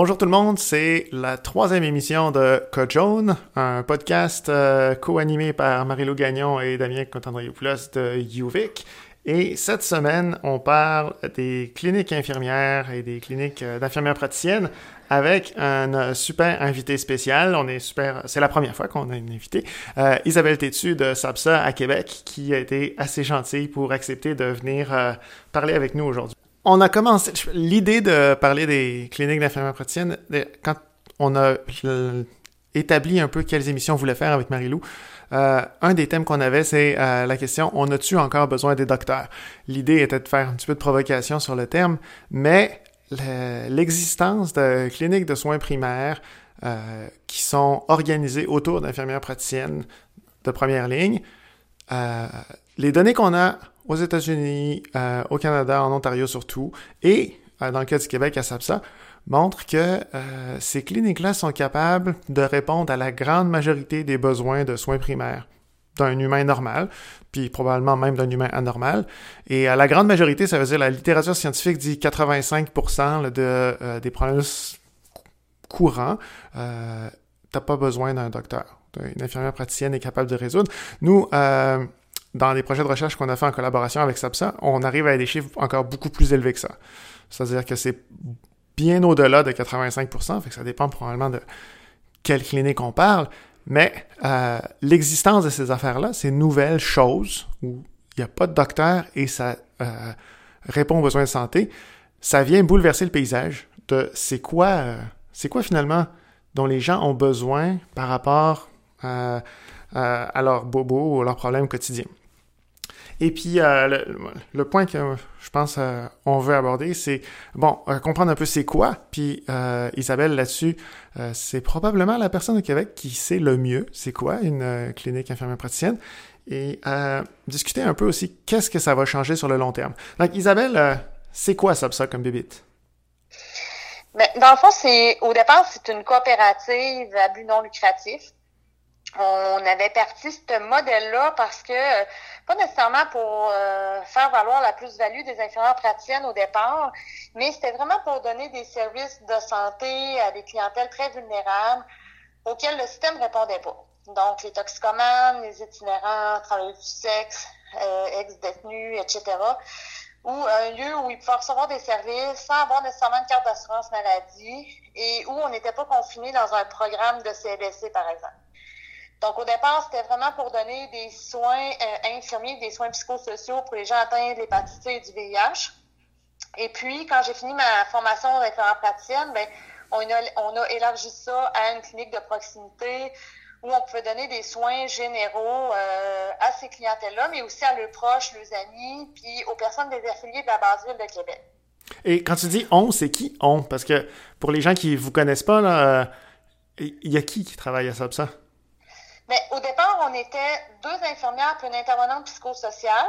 Bonjour tout le monde, c'est la troisième émission de Code un podcast euh, co-animé par Marie-Lou Gagnon et Damien Contandriopoulos de UVic. Et cette semaine, on parle des cliniques infirmières et des cliniques euh, d'infirmières praticiennes avec un euh, super invité spécial. On est super, c'est la première fois qu'on a une invitée, Isabelle Tétu de SAPSA à Québec, qui a été assez gentille pour accepter de venir parler avec nous aujourd'hui. On a commencé l'idée de parler des cliniques d'infirmières praticiennes quand on a établi un peu quelles émissions on voulait faire avec Marie-Lou. Euh, un des thèmes qu'on avait, c'est euh, la question on a-tu encore besoin des docteurs? L'idée était de faire un petit peu de provocation sur le terme, mais l'existence de cliniques de soins primaires euh, qui sont organisées autour d'infirmières praticiennes de première ligne, les données qu'on a aux États-Unis, euh, au Canada, en Ontario surtout, et dans le cas du Québec à SAPSA, montrent que ces cliniques-là sont capables de répondre à la grande majorité des besoins de soins primaires d'un humain normal, puis probablement même d'un humain anormal. Et à la grande majorité, ça veut dire la littérature scientifique dit 85% de, euh, des problèmes courants, euh, t'as pas besoin d'un docteur. Une infirmière praticienne est capable de résoudre. Nous, euh, dans les projets de recherche qu'on a fait en collaboration avec SAPSA, on arrive à des chiffres encore beaucoup plus élevés que ça. C'est-à-dire que c'est bien au-delà de 85%, fait que ça dépend probablement de quelle clinique on parle, mais euh, l'existence de ces affaires-là, ces nouvelles choses où il n'y a pas de docteur et ça euh, répond aux besoins de santé, ça vient bouleverser le paysage de c'est quoi, euh, c'est quoi finalement dont les gens ont besoin par rapport à, leurs bobos ou leurs problèmes quotidiens. Et puis, euh, le, point que je pense euh, on veut aborder, c'est, bon, euh, comprendre un peu c'est quoi. Puis, Isabelle, là-dessus, c'est probablement la personne au Québec qui sait le mieux c'est quoi une clinique infirmière praticienne. Et discuter un peu aussi qu'est-ce que ça va changer sur le long terme. Donc, Isabelle, c'est quoi ça comme bébite? Ben, dans le fond, c'est au départ, c'est une coopérative à but non lucratif on avait parti ce modèle-là parce que, pas nécessairement pour euh, faire valoir la plus-value des infirmières praticiennes au départ, mais c'était vraiment pour donner des services de santé à des clientèles très vulnérables auxquelles le système ne répondait pas. Donc, les toxicomanes, les itinérants, travailleurs du sexe, euh, ex-détenus, etc. Ou un lieu où ils pouvaient recevoir des services sans avoir nécessairement une carte d'assurance maladie et où on n'était pas confiné dans un programme de CLSC, par exemple. Donc, au départ, c'était vraiment pour donner des soins euh, infirmiers, des soins psychosociaux pour les gens atteints de l'hépatite et du VIH. Et puis, quand j'ai fini ma formation d'infirmière praticienne, ben, on a, on a élargi ça à une clinique de proximité où on pouvait donner des soins généraux euh, à ces clientèles-là, mais aussi à leurs proches, leurs amis, puis aux personnes des affiliés de la base ville de Québec. Et quand tu dis on, c'est qui on? Parce que pour les gens qui vous connaissent pas, là, il euh, y a qui qui travaille à ça? Mais au départ, on était deux infirmières puis une intervenante psychosociale.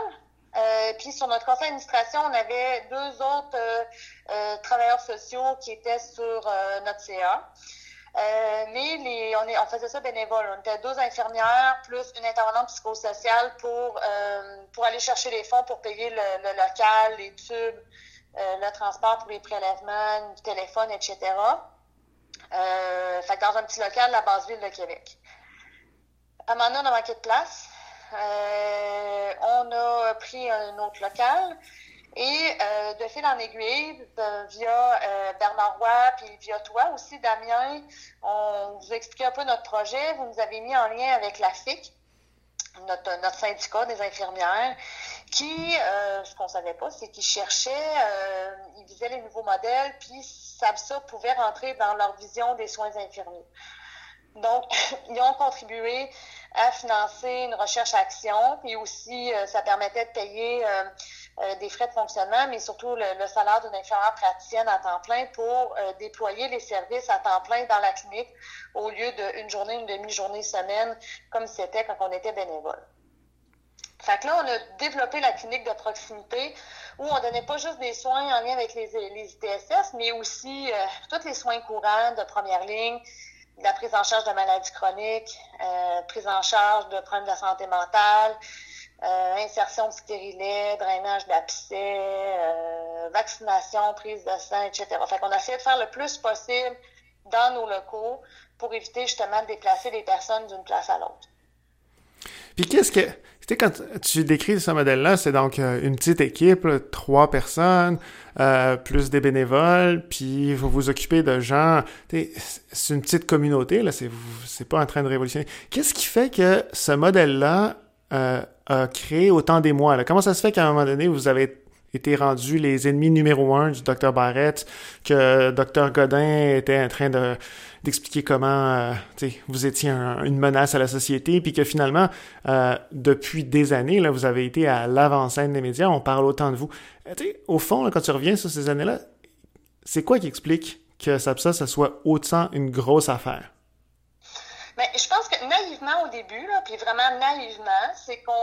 Euh, puis sur notre conseil d'administration, on avait deux autres euh, euh, travailleurs sociaux qui étaient sur notre CA. mais on, faisait ça bénévole. On était deux infirmières plus une intervenante psychosociale pour, pour aller chercher les fonds pour payer le, local, les tubes, le transport pour les prélèvements, le téléphone, etc. fait dans un petit local, la base ville de Québec. Donné, on a manqué de place. Euh, on a pris un autre local. Et euh, de fil en aiguille, via euh, Bernard Roy, puis via toi aussi, Damien, on vous a expliqué un peu notre projet. Vous nous avez mis en lien avec la FIC, notre, syndicat des infirmières, qui, ce qu'on savait pas, c'est qu'ils cherchaient, ils visaient les nouveaux modèles, puis ça, ça pouvait rentrer dans leur vision des soins infirmiers. Donc, ils ont contribué à financer une recherche-action, puis aussi, euh, ça permettait de payer euh, euh, des frais de fonctionnement, mais surtout le, salaire d'une infirmière praticienne à temps plein pour déployer les services à temps plein dans la clinique au lieu d'une journée, une demi-journée semaine, comme c'était quand on était bénévole. Fait que là, on a développé la clinique de proximité où on donnait pas juste des soins en lien avec les, les ITSS, mais aussi tous les soins courants de première ligne, la prise en charge de maladies chroniques, euh, prise en charge de problèmes de santé mentale, euh, insertion de stérilet, drainage d'abcès, euh, vaccination, prise de sang, etc. Fait qu'on essayait de faire le plus possible dans nos locaux pour éviter justement de déplacer les personnes d'une place à l'autre. Puis qu'est-ce que... Tu sais, quand tu décris ce modèle-là, c'est donc une petite équipe, trois personnes, euh, plus des bénévoles, puis vous vous occupez de gens... C'est une petite communauté, là, c'est pas en train de révolutionner. Qu'est-ce qui fait que ce modèle-là euh, a créé autant d'émoi? Là? Comment ça se fait qu'à un moment donné, vous avez été rendus les ennemis numéro un du docteur Barrett, que docteur Godin était en train de d'expliquer comment euh, vous étiez une menace à la société, puis que finalement, euh, depuis des années, là, vous avez été à l'avant-scène des médias, on parle autant de vous. Euh, au fond, quand tu reviens sur ces années-là, c'est quoi qui explique que ça soit autant une grosse affaire? Ben, je pense que naïvement au début, puis vraiment naïvement, c'est qu'on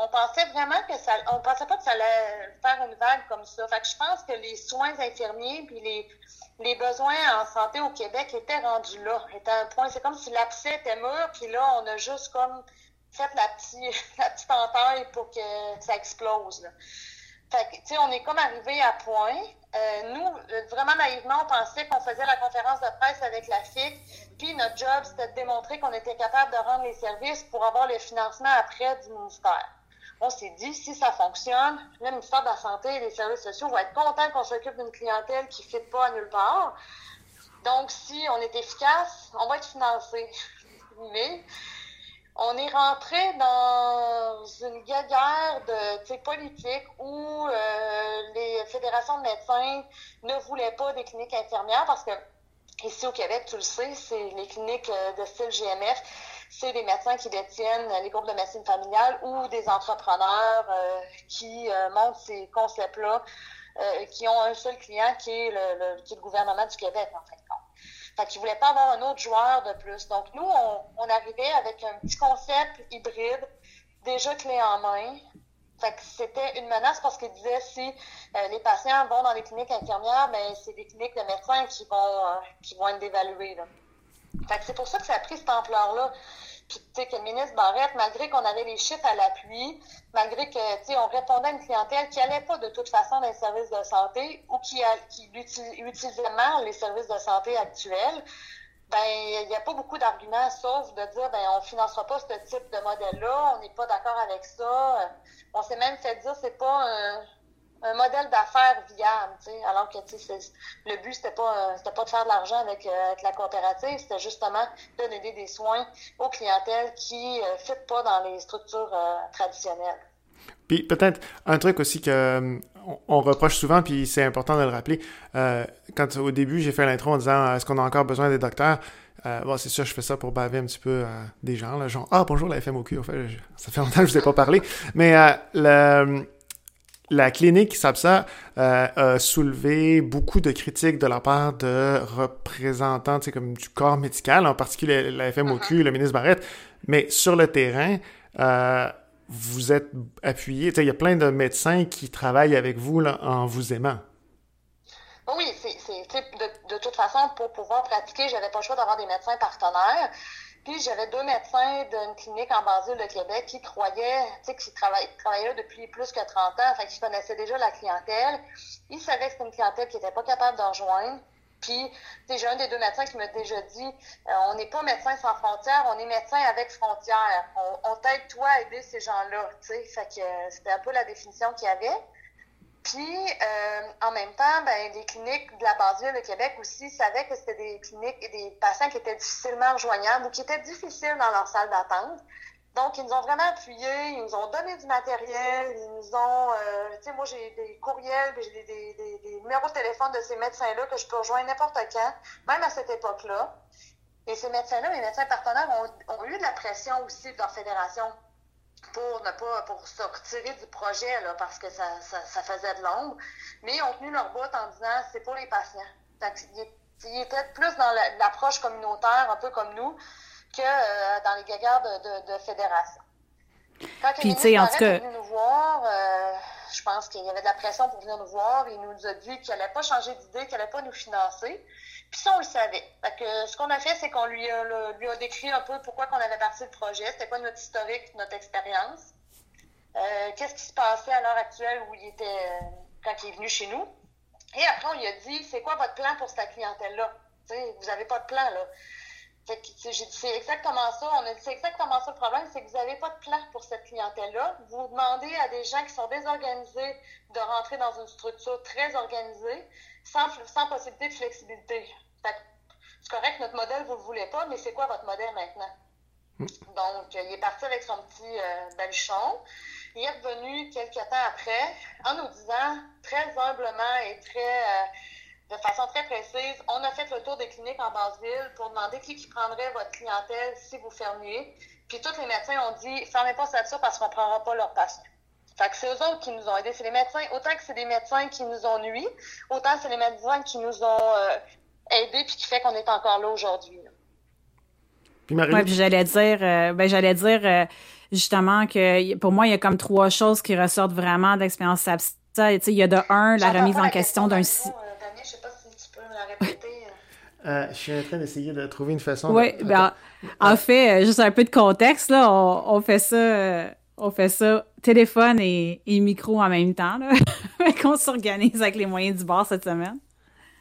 on pensait vraiment que ça, pensait pas que ça allait faire une vague comme ça. Fait que je pense que les soins infirmiers puis les, besoins en santé au Québec étaient rendus là, un point. C'est comme si l'abcès était mûr, puis là, on a juste comme fait la petite, la petite entaille pour que ça explose. Fait que, tu sais, on est comme arrivé à point. Euh, nous, vraiment naïvement, on pensait qu'on faisait la conférence de presse avec la FIC, puis notre job, c'était de démontrer qu'on était capable de rendre les services pour avoir le financement après du ministère on s'est dit, si ça fonctionne, le ministère de la Santé et les services sociaux vont être contents qu'on s'occupe d'une clientèle qui ne fit pas à nulle part. Donc, si on est efficace, on va être financé. Mais on est rentré dans une guerre de politique où euh, les fédérations de médecins ne voulaient pas des cliniques infirmières parce que ici au Québec, tu le sais, c'est les cliniques euh, de style GMF c'est des médecins qui détiennent les groupes de médecine familiale ou des entrepreneurs euh, qui euh, montent ces concepts-là, euh, qui ont un seul client qui est le, qui est le gouvernement du Québec, en fin de compte. Fait qu'ils voulaient pas avoir un autre joueur de plus. Donc, nous, on, arrivait avec un petit concept hybride, déjà clé en main, fait que c'était une menace parce qu'ils disaient si les patients vont dans les cliniques infirmières, ben c'est des cliniques de médecins qui vont qui vont être dévaluées. Là. Fait que c'est pour ça que ça a pris cette ampleur-là. Puis, tu sais, que le ministre Barrette, malgré qu'on avait les chiffres à l'appui, malgré que, tu sais, on répondait à une clientèle qui n'allait pas de toute façon dans les services de santé ou qui, utilisait mal les services de santé actuels, ben, il n'y a pas beaucoup d'arguments, sauf de dire, ben, on financera pas ce type de modèle-là, on n'est pas d'accord avec ça. On s'est même fait dire, c'est pas un un modèle d'affaires viable, tu sais, alors que le but c'était pas c'était pas de faire de l'argent avec, euh, avec, la coopérative, c'était justement de donner des soins aux clientèles qui ne euh, pas dans les structures euh, traditionnelles. Puis peut-être un truc aussi que on, reproche souvent, puis c'est important de le rappeler. quand au début j'ai fait l'intro en disant est-ce qu'on a encore besoin des docteurs, bon, c'est sûr, je fais ça pour baver un petit peu des gens, là, genre ah bonjour la FMOQ, en fait, ça fait longtemps que je vous ai pas parlé, mais le la clinique SAPSA euh, a soulevé beaucoup de critiques de la part de représentants comme du corps médical, en particulier la FMOQ, uh-huh. le ministre Barrette, mais sur le terrain, euh, vous êtes appuyé. Il y a plein de médecins qui travaillent avec vous là, en vous aimant. Oui, c'est de, de toute façon, pour pouvoir pratiquer, j'avais pas le choix d'avoir des médecins partenaires. Puis j'avais deux médecins d'une clinique en basile de Québec qui croyaient, tu sais, qui travaillaient, là depuis plus que 30 ans, fait qu'ils connaissaient déjà la clientèle. Ils savaient que c'était une clientèle qui n'était pas capable de rejoindre. Puis, j'ai un des deux médecins qui m'a déjà dit, euh, on n'est pas médecin sans frontières, on est médecin avec frontières. On, t'aide toi à aider ces gens-là, tu sais. Fait que euh, c'était un peu la définition qu'il y avait. Puis, euh, en même temps, ben, les cliniques de la base-ville de Québec aussi savaient que c'était des cliniques et des patients qui étaient difficilement rejoignables ou qui étaient difficiles dans leur salle d'attente. Donc, ils nous ont vraiment appuyés, ils nous ont donné du matériel, ils nous ont... Euh, tu sais, moi, j'ai des courriels, j'ai des, numéros de téléphone de ces médecins-là que je peux rejoindre n'importe quand, même à cette époque-là. Et ces médecins-là, mes médecins partenaires, ont, ont eu de la pression aussi de leur fédération pour ne pas pour se retirer du projet là, parce que ça, ça, faisait de l'ombre, mais ils ont tenu leur bout en disant c'est pour les patients. ils, étaient plus dans l'approche communautaire, un peu comme nous, que euh, dans les gagards de, de, fédération. Quand Puis, tu en tout cas... nous voir, euh, je pense qu'il y avait de la pression pour venir nous voir. Il nous a dit qu'il n'allait pas changer d'idée, qu'il n'allait pas nous financer. Puis ça, on le savait. Que ce qu'on a fait, c'est qu'on lui a, lui a décrit un peu pourquoi qu'on avait parti le projet, c'était quoi notre historique, notre expérience, euh, qu'est-ce qui se passait à l'heure actuelle où il était, quand il est venu chez nous? Et après, on lui a dit, c'est quoi votre plan pour cette clientèle-là? Vous n'avez pas de plan, là. C'est exactement ça. On a dit, c'est exactement ça le problème, c'est que vous n'avez pas de plan pour cette clientèle-là. Vous demandez à des gens qui sont désorganisés de rentrer dans une structure très organisée, sans, sans possibilité de flexibilité. C'est correct, notre modèle, vous ne le voulez pas, mais c'est quoi votre modèle maintenant? Hmm. Donc, il est parti avec son petit euh, baluchon. Il est revenu quelques temps après en nous disant très humblement et très euh, de façon très précise, on a fait le tour des cliniques en basse-ville pour demander qui, qui prendrait votre clientèle si vous fermiez. Puis tous les médecins ont dit fermez pas ça parce qu'on ne prendra pas leurs patients. Fait que c'est eux autres qui nous ont aidés. C'est les médecins, autant que c'est des médecins qui nous ont nuit, autant c'est les médecins qui nous ont euh, aidés puis qui fait qu'on est encore là aujourd'hui. Puis Marie. Ouais, puis j'allais dire, euh, ben j'allais dire euh, justement que pour moi il y a comme trois choses qui ressortent vraiment d'expérience sais, Il y a de un la remise en question d'un site euh, je suis en train d'essayer de trouver une façon. Oui, ben, en, fait, euh, juste un peu de contexte, là, on, fait ça, euh, on fait ça téléphone et, micro en même temps, là. qu'on s'organise avec les moyens du bord cette semaine.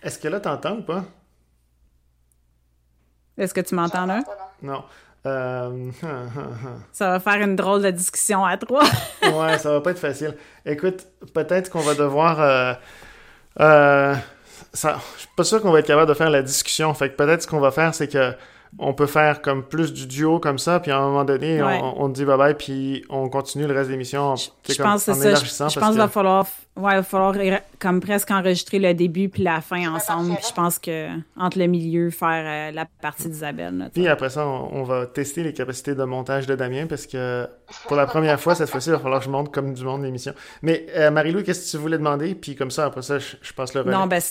Est-ce que là, t'entends ou pas? Est-ce que tu m'entends là? Non. ça va faire une drôle de discussion à trois. ouais, ça va pas être facile. Écoute, peut-être qu'on va devoir ça, je suis pas sûr qu'on va être capable de faire la discussion. Fait que peut-être ce qu'on va faire, c'est que on peut faire comme plus du duo comme ça, puis à un moment donné, on, on, dit bye bye, puis on continue le reste de l'émission. Je, je pense que c'est ça. Je, pense qu'il va falloir, ouais, va falloir comme presque enregistrer le début puis la fin ensemble. Puis je pense que entre le milieu, faire euh, la partie d'Isabelle. Puis après ça, on, va tester les capacités de montage de Damien parce que pour la première fois cette fois-ci, il va falloir que je monte comme du monde l'émission. Mais euh, Marie-Lou, qu'est-ce que tu voulais demander? Puis comme ça, après ça, je, passe le relais. Non, ben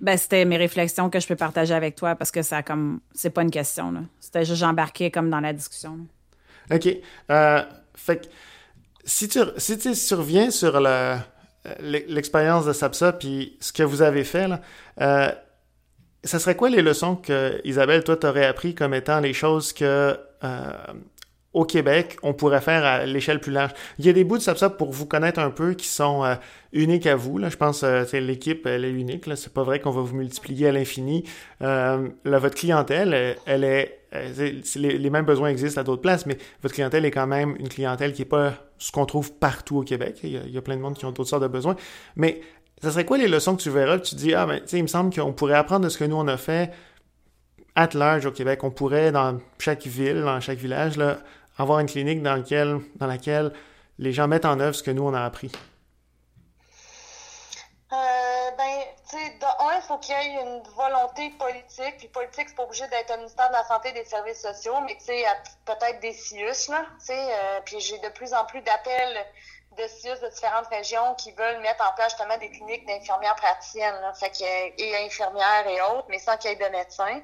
ben, c'était mes réflexions que je peux partager avec toi parce que ça comme c'est pas une question là. C'était juste j'embarquais comme dans la discussion. OK. Euh, fait que si tu si tu surviens sur l'expérience de SAPSA puis ce que vous avez fait là, euh, ça serait quoi les leçons que Isabelle toi t'aurais appris comme étant les choses que euh, au Québec, on pourrait faire à l'échelle plus large. Il y a des bouts de SAPSA pour vous connaître un peu qui sont euh, uniques à vous. Là. Je pense que euh, l'équipe, elle est unique. C'est pas vrai qu'on va vous multiplier à l'infini. Euh, votre clientèle, elle, est... Les, mêmes besoins existent à d'autres places, mais votre clientèle est quand même une clientèle qui est pas ce qu'on trouve partout au Québec. Il y, a, plein de monde qui ont d'autres sortes de besoins. Mais ça serait quoi les leçons que tu verras? Tu dis, ah ben, tu sais, il me semble qu'on pourrait apprendre de ce que nous on a fait at large au Québec. On pourrait, dans chaque ville, dans chaque village, là, avoir une clinique dans, laquelle les gens mettent en œuvre ce que nous, on a appris? Euh, ben, tu sais, un, il faut qu'il y ait une volonté politique. Puis politique, c'est pas obligé d'être un ministère de la Santé et des Services sociaux, mais tu sais, peut-être des CIUS, là. Tu sais, euh, puis j'ai de plus en plus d'appels de CIUS de différentes régions qui veulent mettre en place justement des cliniques d'infirmières praticiennes, là. Fait et infirmières et autres, mais sans qu'il y ait de médecins.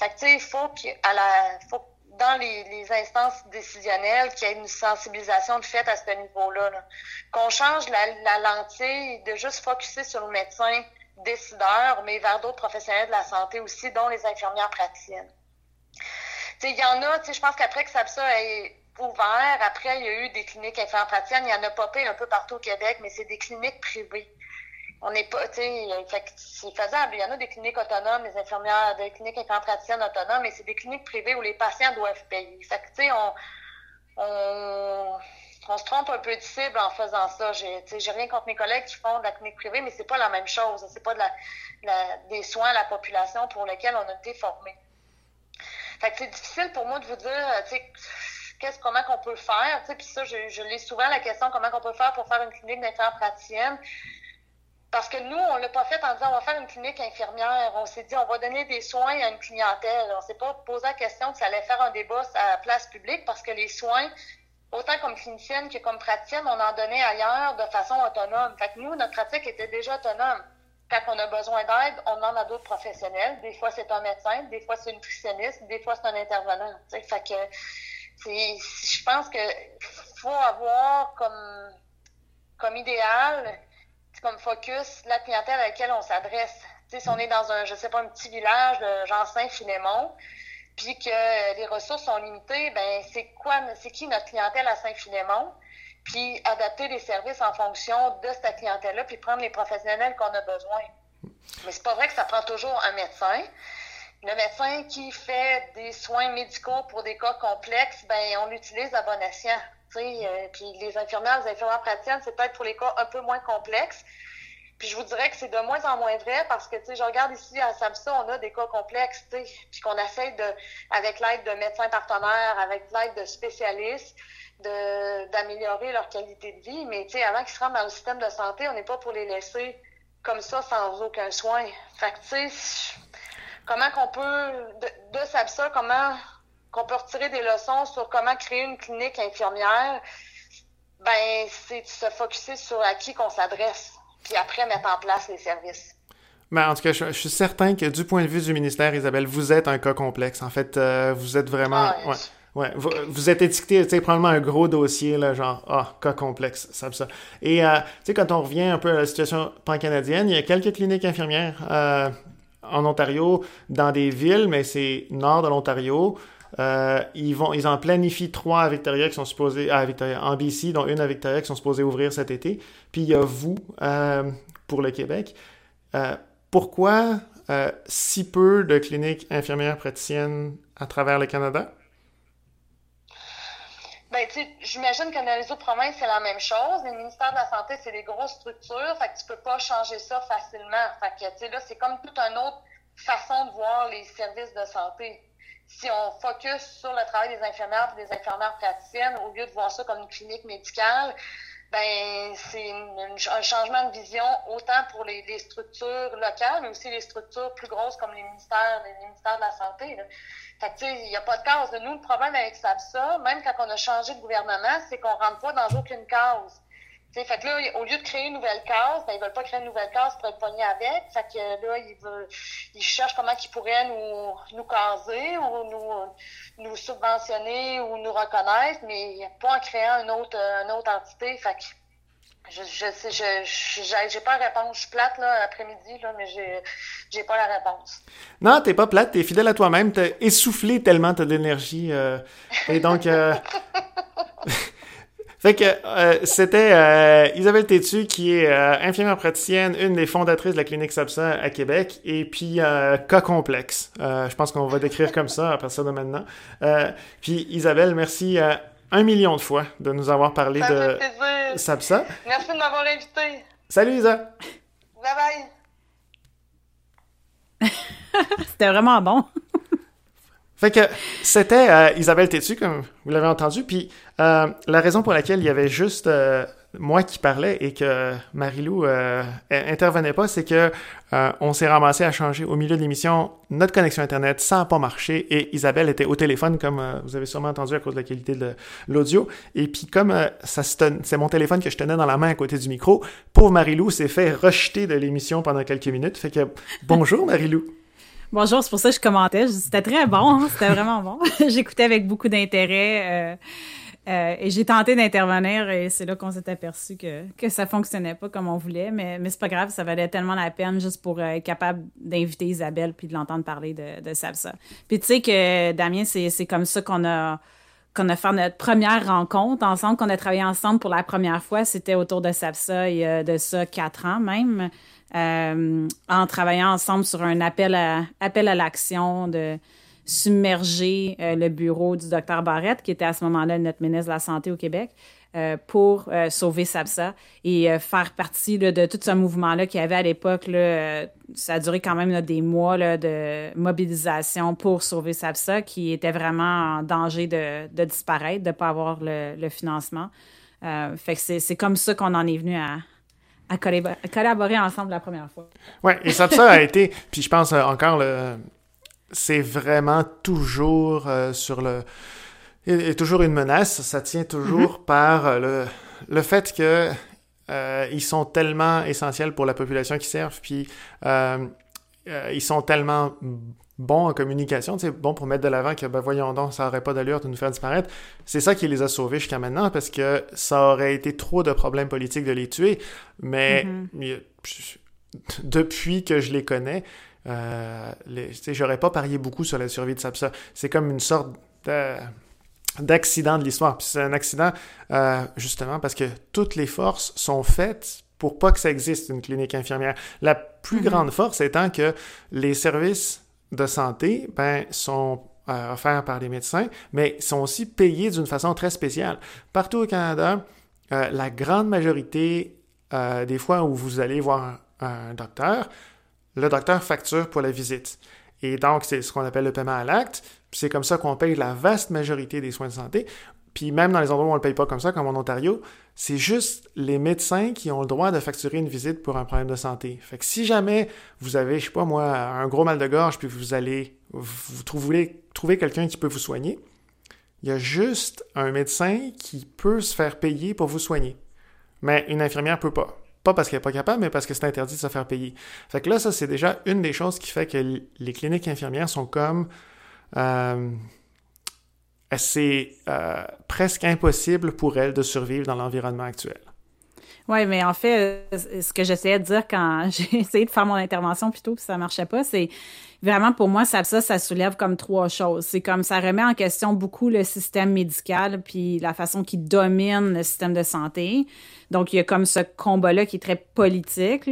Fait que, tu sais, il faut qu'à la, faut dans les, instances décisionnelles qu'il y ait une sensibilisation de fait à ce niveau-là. Qu'on change la, lentille de juste focuser sur le médecin décideur, mais vers d'autres professionnels de la santé aussi, dont les infirmières praticiennes. Il y en a, je pense qu'après que ça est ouvert, après, il y a eu des cliniques infirmières praticiennes, il y en a popé un peu partout au Québec, mais c'est des cliniques privées on n'est pas, tu sais, c'est faisable. Il y en a des cliniques autonomes, des infirmières, des cliniques infirmières praticiennes autonomes, mais c'est des cliniques privées où les patients doivent payer. Fait que, tu sais, on, on, se trompe un peu de cible en faisant ça. J'ai, j'ai rien contre mes collègues qui font de la clinique privée, mais c'est pas la même chose. C'est pas de la, des soins à la population pour lesquels on a été formé. Fait que c'est difficile pour moi de vous dire, tu sais, comment qu'on peut faire, tu sais, puis ça, je, je lis souvent la question, comment qu'on peut faire pour faire une clinique d'infirmière praticienne. Parce que nous, on l'a pas fait en disant on va faire une clinique infirmière. On s'est dit on va donner des soins à une clientèle. On s'est pas posé la question que ça allait faire un débat à la place publique parce que les soins, autant comme clinicienne que comme praticienne, on en donnait ailleurs de façon autonome. Fait que nous, notre pratique était déjà autonome. Quand on a besoin d'aide, on demande à d'autres professionnels. Des fois, c'est un médecin, des fois, c'est une nutritionniste, des fois, c'est un intervenant. Fait que je pense que faut avoir comme, comme idéal comme focus la clientèle à laquelle on s'adresse. si on est dans un, je sais pas, un petit village, genre Saint-Philémon, puis que les ressources sont limitées, ben c'est quoi, c'est qui notre clientèle à Saint-Philémon? puis adapter les services en fonction de cette clientèle-là, puis prendre les professionnels qu'on a besoin. Mais c'est pas vrai que ça prend toujours un médecin. Le médecin qui fait des soins médicaux pour des cas complexes, ben on l'utilise à bon escient. Euh, puis les infirmières, les infirmières praticiennes, c'est peut-être pour les cas un peu moins complexes. Puis je vous dirais que c'est de moins en moins vrai parce que, tu sais, je regarde ici à SAMSA, on a des cas complexes, tu sais, puis qu'on essaie de, avec l'aide de médecins partenaires, avec l'aide de spécialistes, de, d'améliorer leur qualité de vie. Mais, tu sais, avant qu'ils se rendent dans le système de santé, on n'est pas pour les laisser comme ça sans aucun soin. Fait tu sais, comment qu'on peut, de, de comment qu'on peut retirer des leçons sur comment créer une clinique infirmière, ben, c'est de se focuser sur à qui qu'on s'adresse, puis après mettre en place les services. Ben, en tout cas, je, suis certain que du point de vue du ministère, Isabelle, vous êtes un cas complexe. En fait, euh, vous êtes vraiment... Ah, ouais. vous, êtes étiqueté, tu sais, probablement un gros dossier, là, genre, ah, cas complexe, ça, ça. Et, euh, tu sais, quand on revient un peu à la situation pan-canadienne, il y a quelques cliniques infirmières euh, en Ontario, dans des villes, mais c'est nord de l'Ontario. Euh, ils, vont, ils en planifient trois à Victoria qui sont supposés, à Victoria, en BC, dont une à Victoria qui sont supposés ouvrir cet été. Puis il y a vous euh, pour le Québec. Euh, pourquoi si peu de cliniques infirmières praticiennes à travers le Canada? Ben, tu j'imagine que dans les autres provinces, c'est la même chose. Les ministères de la Santé, c'est des grosses structures, fait que tu peux pas changer ça facilement. Fait que, tu sais, là, c'est comme toute une autre façon de voir les services de santé si on focus sur le travail des infirmières et des infirmières praticiennes, au lieu de voir ça comme une clinique médicale, ben c'est un changement de vision autant pour les, structures locales, mais aussi les structures plus grosses comme les ministères, les ministères de la Santé. Il n'y a pas de case. Nous, le problème avec ça, même quand on a changé de gouvernement, c'est qu'on rentre pas dans aucune case fait que là, au lieu de créer une nouvelle case, ben, ils veulent pas créer une nouvelle case pour être pognés avec. Fait que là, ils, veulent, ils cherchent comment ils pourraient nous, nous caser ou nous, nous subventionner ou nous reconnaître, mais pas en créant une autre, une autre entité. Fait que je, je sais, je, j'ai pas la réponse. Je suis plate, là, après-midi, là, mais j'ai, j'ai pas la réponse. Non, t'es pas plate, t'es fidèle à toi-même, t'as essoufflé tellement t'as de l'énergie, euh, et donc, euh, Fait que euh, c'était euh, Isabelle Tétu qui est euh, infirmière praticienne, une des fondatrices de la clinique SAPSA à Québec, et puis cas complexe. je pense qu'on va décrire comme ça à partir de maintenant. puis Isabelle, merci un million de fois de nous avoir parlé de SAPSA. Merci de m'avoir invité. Salut Isa. Bye bye. c'était vraiment bon. Fait que c'était euh, Isabelle Tétu, comme vous l'avez entendu. Puis euh, la raison pour laquelle il y avait juste euh, moi qui parlais et que Marilou intervenait pas, c'est que on s'est ramassé à changer au milieu de l'émission notre connexion Internet, sans pas marcher. Et Isabelle était au téléphone, comme vous avez sûrement entendu à cause de la qualité de l'audio. Et puis comme ça c'est mon téléphone que je tenais dans la main à côté du micro, pauvre Marilou s'est fait rejeter de l'émission pendant quelques minutes. Fait que bonjour Marilou. Bonjour, c'est pour ça que je commentais. C'était très bon, hein, c'était vraiment bon. J'écoutais avec beaucoup d'intérêt. Euh, euh, et j'ai tenté d'intervenir et c'est là qu'on s'est aperçu que, que ça fonctionnait pas comme on voulait, mais, mais c'est pas grave, ça valait tellement la peine juste pour euh, être capable d'inviter Isabelle puis de l'entendre parler de, de Savsa. Puis tu sais que Damien, c'est comme ça qu'on a qu'on a fait notre première rencontre ensemble, qu'on a travaillé ensemble pour la première fois. C'était autour de Savsa il y a de ça quatre ans même. Euh, en travaillant ensemble sur un appel à, l'action de submerger euh, le bureau du docteur Barrette, qui était à ce moment-là notre ministre de la Santé au Québec, pour sauver SAPSA et faire partie de tout ce mouvement-là qu'il y avait à l'époque. ça a duré quand même des mois de mobilisation pour sauver SAPSA, qui était vraiment en danger de, disparaître, de ne pas avoir le, financement. fait que c'est comme ça qu'on en est venu à, collaborer ensemble la première fois. Oui, et ça, a été, puis je pense euh, encore, c'est vraiment toujours euh, sur le... Il toujours une menace, ça tient toujours mm-hmm. par euh, le, le fait que ils sont tellement essentiels pour la population qui servent, puis ils sont tellement bon en communication, c'est bon pour mettre de l'avant que, ben voyons donc, ça aurait pas d'allure de nous faire disparaître. C'est ça qui les a sauvés jusqu'à maintenant, parce que ça aurait été trop de problèmes politiques de les tuer. Mais mm-hmm. depuis que je les connais, euh, j'aurais pas parié beaucoup sur la survie de Sapsa. C'est comme une sorte de d'accident de l'histoire. Puis c'est un accident euh, justement parce que toutes les forces sont faites pour pas que ça existe une clinique infirmière. La plus Mhm. grande force étant que les services de santé ben, sont euh, offerts par les médecins, mais sont aussi payés d'une façon très spéciale. Partout au Canada, euh, la grande majorité des fois où vous allez voir un docteur, le docteur facture pour la visite. Et donc, c'est ce qu'on appelle le paiement à l'acte. C'est comme ça qu'on paye la vaste majorité des soins de santé. Puis même dans les endroits où on ne le paye pas comme ça, comme en Ontario, c'est juste les médecins qui ont le droit de facturer une visite pour un problème de santé. Fait que si jamais vous avez, je sais pas moi, un gros mal de gorge, puis vous allez, vous trouvez, trouver quelqu'un qui peut vous soigner, il y a juste un médecin qui peut se faire payer pour vous soigner. Mais une infirmière peut pas. Pas parce qu'elle n'est pas capable, mais parce que c'est interdit de se faire payer. Fait que là, ça, c'est déjà une des choses qui fait que les cliniques infirmières sont comme... Euh, euh, presque impossible pour elles de survivre dans l'environnement actuel. Oui, mais en fait, euh, ce que j'essayais de dire quand j'ai essayé de faire mon intervention plus tôt, puis ça marchait pas, c'est vraiment pour moi, ça, ça, soulève comme trois choses. C'est comme ça remet en question beaucoup le système médical, puis la façon qui domine le système de santé. Donc, il y a comme ce combat-là qui est très politique.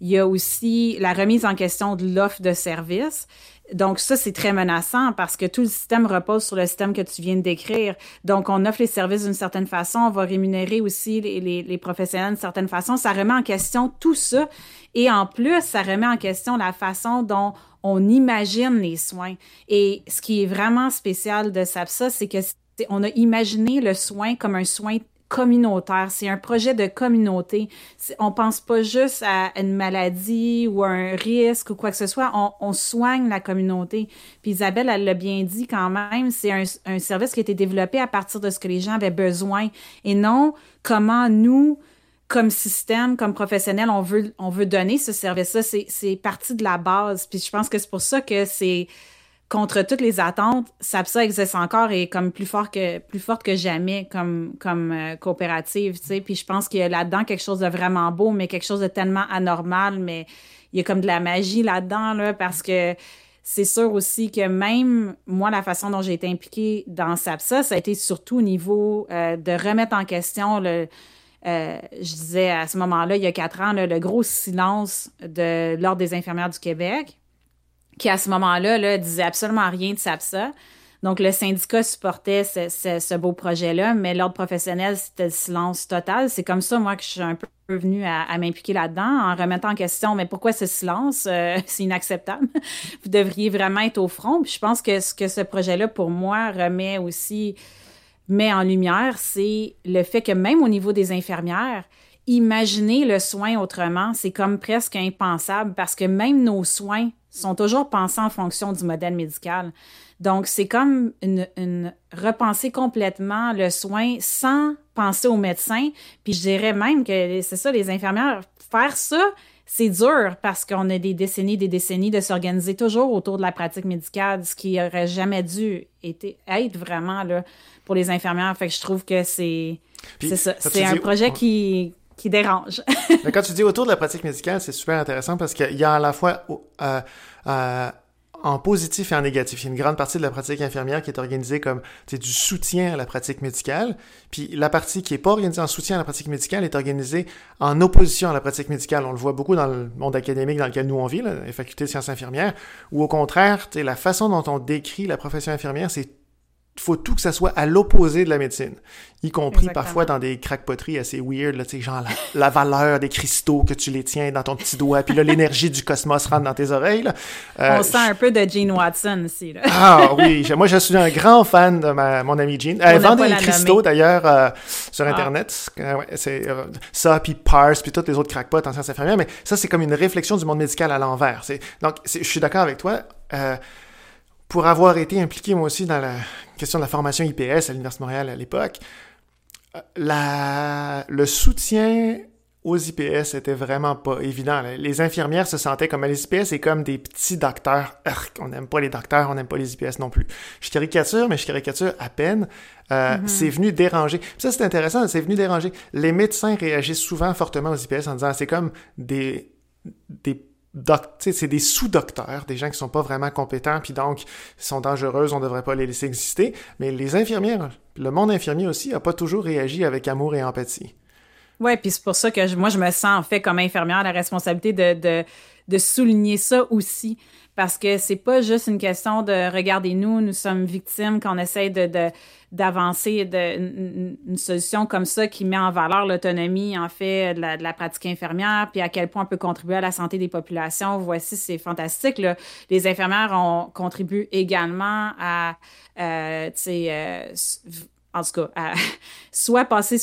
Il y a aussi la remise en question de l'offre de services. Donc, ça, c'est très menaçant parce que tout le système repose sur le système que tu viens de décrire. Donc, on offre les services d'une certaine façon, on va rémunérer aussi les, les, professionnels d'une certaine façon. Ça remet en question tout ça. Et en plus, ça remet en question la façon dont on imagine les soins. Et ce qui est vraiment spécial de SAPSA, c'est que on a imaginé le soin comme un soin communautaire. C'est un projet de communauté. On pense pas juste à une maladie ou à un risque ou quoi que ce soit. On, soigne la communauté. Puis Isabelle, elle l'a bien dit quand même, c'est un, service qui a été développé à partir de ce que les gens avaient besoin et non comment nous, comme système, comme professionnel, on veut, on veut donner ce service-là. C'est parti de la base. Puis je pense que c'est pour ça que c'est contre toutes les attentes, SAPSA existe encore et comme plus fort que plus forte que jamais comme comme euh, coopérative, tu sais. Puis je pense qu'il y a là-dedans quelque chose de vraiment beau, mais quelque chose de tellement anormal, mais il y a comme de la magie là-dedans là parce que c'est sûr aussi que même moi, la façon dont j'ai été impliquée dans SAPSA, ça a été surtout au niveau euh, de remettre en question le euh, je disais à ce moment-là, il y a quatre ans, le gros silence de l'Ordre des infirmières du Québec qui à ce moment-là là, disait absolument rien de SAPSA. Donc, le syndicat supportait ce, beau projet-là, mais l'ordre professionnel, c'était le silence total. C'est comme ça, moi, que je suis un peu venue à, à m'impliquer là-dedans, en remettant en question, mais pourquoi ce silence? Euh, c'est inacceptable. Vous devriez vraiment être au front. Puis je pense que ce que ce projet-là, pour moi, remet aussi, met en lumière, c'est le fait que même au niveau des infirmières, imaginer le soin autrement, c'est comme presque impensable parce que même nos soins sont toujours pensés en fonction du modèle médical. Donc, c'est comme une, une, repenser complètement le soin sans penser au médecin. Puis je dirais même que c'est ça, les infirmières, faire ça, c'est dur parce qu'on a des décennies, des décennies de s'organiser toujours autour de la pratique médicale, ce qui aurait jamais dû été, être vraiment là, pour les infirmières. Fait que je trouve que c'est c'est ça. C'est un projet on... qui, qui dérange. Quand tu dis autour de la pratique médicale, c'est super intéressant parce qu'il y a à la fois euh, euh, en positif et en négatif. Il y a une grande partie de la pratique infirmière qui est organisée comme du soutien à la pratique médicale, puis la partie qui est pas organisée en soutien à la pratique médicale est organisée en opposition à la pratique médicale. On le voit beaucoup dans le monde académique dans lequel nous on vit, là, les facultés de sciences infirmières, où au contraire, la façon dont on décrit la profession infirmière, c'est faut tout que ça soit à l'opposé de la médecine, y compris Exactement. parfois dans des crackpoteries assez weird, là, genre la, la, valeur des cristaux que tu les tiens dans ton petit doigt, puis là, l'énergie du cosmos rentre dans tes oreilles. Là. Euh, On sent un peu de Gene Watson ici. Là. Ah oui, moi je suis un grand fan de ma, mon ami Gene. Elle vend des cristaux d'ailleurs euh, sur Internet. Ah. Ouais, c'est euh, ça, puis Parse, puis tous les autres crackpots en sciences infirmières, mais ça c'est comme une réflexion du monde médical à l'envers. Donc, je suis d'accord avec toi pour avoir été impliqué moi aussi dans la question de la formation IPS à l'Université de Montréal à l'époque, la, le soutien aux IPS était vraiment pas évident. Les infirmières se sentaient comme les IPS, c'est comme des petits docteurs. Urk, on n'aime pas les docteurs, on n'aime pas les IPS non plus. Je caricature, mais je caricature à peine. Euh, mm -hmm. C'est venu déranger. Puis ça, c'est intéressant, c'est venu déranger. Les médecins réagissent souvent fortement aux IPS en disant c'est comme des, des c'est des sous-docteurs, des gens qui sont pas vraiment compétents, puis donc sont dangereuses, on devrait pas les laisser exister. Mais les infirmières, le monde infirmier aussi, a pas toujours réagi avec amour et empathie. Ouais, puis c'est pour ça que moi je me sens en fait comme infirmière la responsabilité de, de, de souligner ça aussi parce que c'est pas juste une question de regardez nous, sommes victimes qu'on essaie de, d'avancer de, une, solution comme ça qui met en valeur l'autonomie en fait de la, pratique infirmière puis à quel point on peut contribuer à la santé des populations. Voici, c'est fantastique. Là. Les infirmières ont contribué également à euh, euh, en tout cas, soit passer,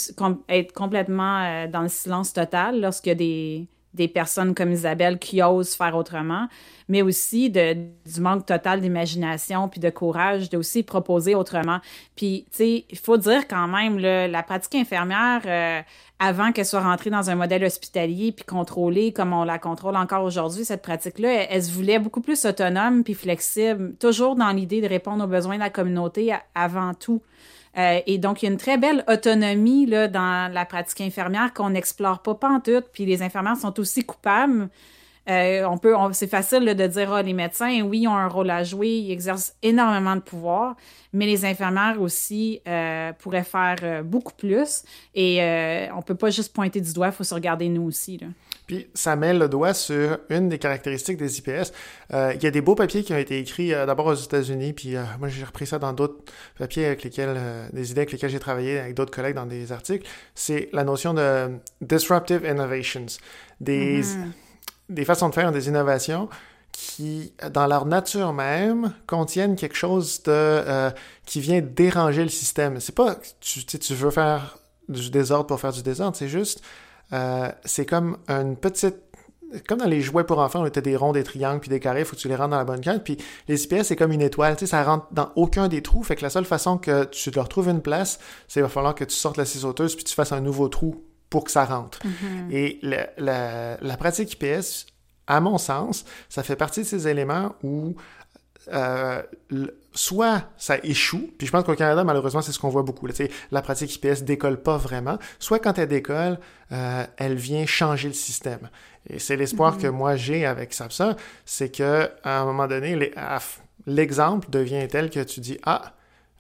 être complètement euh, dans le silence total a des, des personnes comme Isabelle qui osent faire autrement, mais aussi de, du manque total d'imagination puis de courage de aussi proposer autrement. Puis, tu sais, il faut dire quand même, la pratique infirmière, euh, avant qu'elle soit rentrée dans un modèle hospitalier puis contrôlée comme on la contrôle encore aujourd'hui, cette pratique-là, elle, se voulait beaucoup plus autonome puis flexible, toujours dans l'idée de répondre aux besoins de la communauté avant tout. Euh, et donc, il y a une très belle autonomie là, dans la pratique infirmière qu'on n'explore pas, pas en tout. Puis les infirmières sont aussi coupables. Euh, on peut, c'est facile de dire, ah, les médecins, oui, ont un rôle à jouer, ils exercent énormément de pouvoir, mais les infirmières aussi euh, pourraient faire beaucoup plus. Et on peut pas juste pointer du doigt, il faut se regarder nous aussi. Là. Puis ça met le doigt sur une des caractéristiques des IPS. Euh, il y a des beaux papiers qui ont été écrits euh, d'abord aux États-Unis, puis euh, moi j'ai repris ça dans d'autres papiers avec lesquels, des idées avec lesquelles j'ai travaillé avec d'autres collègues dans des articles. C'est la notion de disruptive innovations, des, mm-hmm. Des façons de faire, des innovations qui, dans leur nature même, contiennent quelque chose de qui vient déranger le système. C'est pas tu, tu veux faire du désordre pour faire du désordre, c'est juste euh, c'est comme une petite comme dans les jouets pour enfants, on était des ronds, des triangles, puis des carrés, il faut que tu les rentres dans la bonne carte. Puis les IPS, c'est comme une étoile, tu sais, ça rentre dans aucun des trous. Fait que la seule façon que tu leur trouves une place, c'est qu'il va falloir que tu sortes la ciseauteuse puis tu fasses un nouveau trou pour que ça rentre. Mm-hmm. Et la, la, pratique IPS, à mon sens, ça fait partie de ces éléments où euh, soit ça échoue, puis je pense qu'au Canada, malheureusement, c'est ce qu'on voit beaucoup. Là, la pratique IPS décolle pas vraiment, soit quand elle décolle, euh, elle vient changer le système. Et c'est l'espoir mm-hmm. que moi j'ai avec SAPSA, c'est que à un moment donné, l'exemple devient tel que tu dis Ah,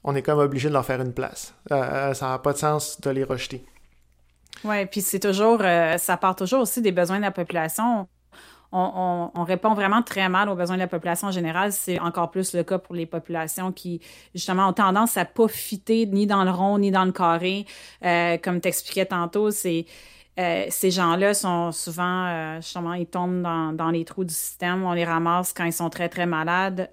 on est comme obligé de leur faire une place. Euh, ça n'a pas de sens de les rejeter. Oui, puis c'est toujours, ça part toujours aussi des besoins de la population on, répond vraiment très mal aux besoins de la population en général. C'est encore plus le cas pour les populations qui, justement, ont tendance à pas fitter ni dans le rond ni dans le carré. Euh, comme t'expliquais tantôt, c'est euh, ces gens-là sont souvent, euh, justement, ils tombent dans, les trous du système. On les ramasse quand ils sont très, très malades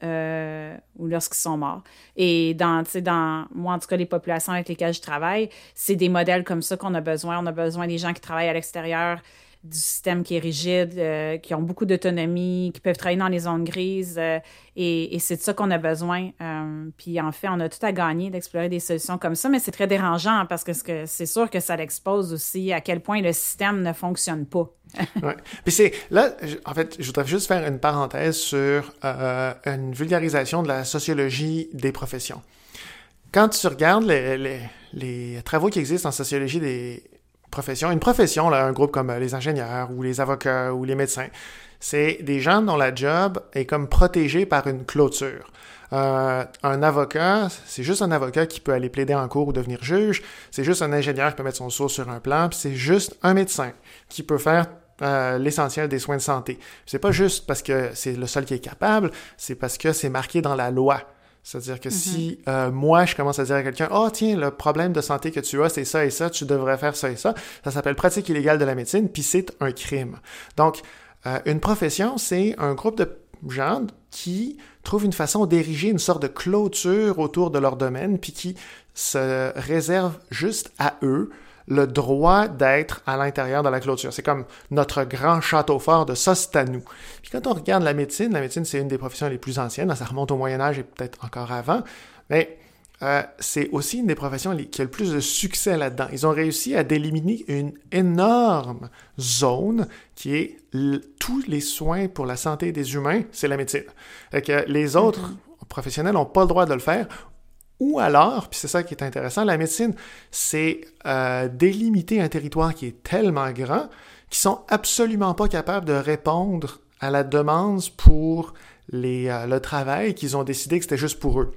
ou lorsqu'ils sont morts. Et dans, dans, moi, en tout cas, les populations avec lesquelles je travaille, c'est des modèles comme ça qu'on a besoin. On a besoin des gens qui travaillent à l'extérieur, du système qui est rigide, euh, qui ont beaucoup d'autonomie, qui peuvent travailler dans les zones grises. Euh, et, c'est de ça qu'on a besoin. Euh, puis en fait, on a tout à gagner d'explorer des solutions comme ça, mais c'est très dérangeant parce que c'est sûr que ça l'expose aussi à quel point le système ne fonctionne pas. oui. Puis c'est là, en fait, je voudrais juste faire une parenthèse sur une vulgarisation de la sociologie des professions. Quand tu regardes les, les travaux qui existent en sociologie des, Une profession, un groupe comme euh, les ingénieurs ou les avocats ou les médecins, c'est des gens dont la job est comme protégée par une clôture. Euh, un avocat, c'est juste un avocat qui peut aller plaider en cours ou devenir juge. C'est juste un ingénieur qui peut mettre son sourd sur un plan. C'est juste un médecin qui peut faire euh, l'essentiel des soins de santé. C'est pas juste parce que c'est le seul qui est capable, c'est parce que c'est marqué dans la loi. C'est-à-dire que si mhm. euh, moi, je commence à dire à quelqu'un, oh tiens, le problème de santé que tu as, c'est ça et ça, tu devrais faire ça et ça, ça s'appelle pratique illégale de la médecine, puis c'est un crime. Donc, euh, une profession, c'est un groupe de gens qui trouvent une façon d'ériger une sorte de clôture autour de leur domaine, puis qui se réservent juste à eux le droit d'être à l'intérieur de la clôture. C'est comme notre grand château fort de ça, c'est à nous. Puis quand on regarde la médecine, la médecine, c'est une des professions les plus anciennes. Ça remonte au Moyen Âge et peut-être encore avant. Mais euh, c'est aussi une des professions qui a le plus de succès là-dedans. Ils ont réussi à délimiter une énorme zone qui est tous les soins pour la santé des humains, c'est la médecine. Que les autres mm-hmm. professionnels n'ont pas le droit de le faire ou alors, puis c'est ça qui est intéressant, la médecine, c'est euh, délimiter un territoire qui est tellement grand qu'ils sont absolument pas capables de répondre à la demande pour les, euh, le travail qu'ils ont décidé que c'était juste pour eux.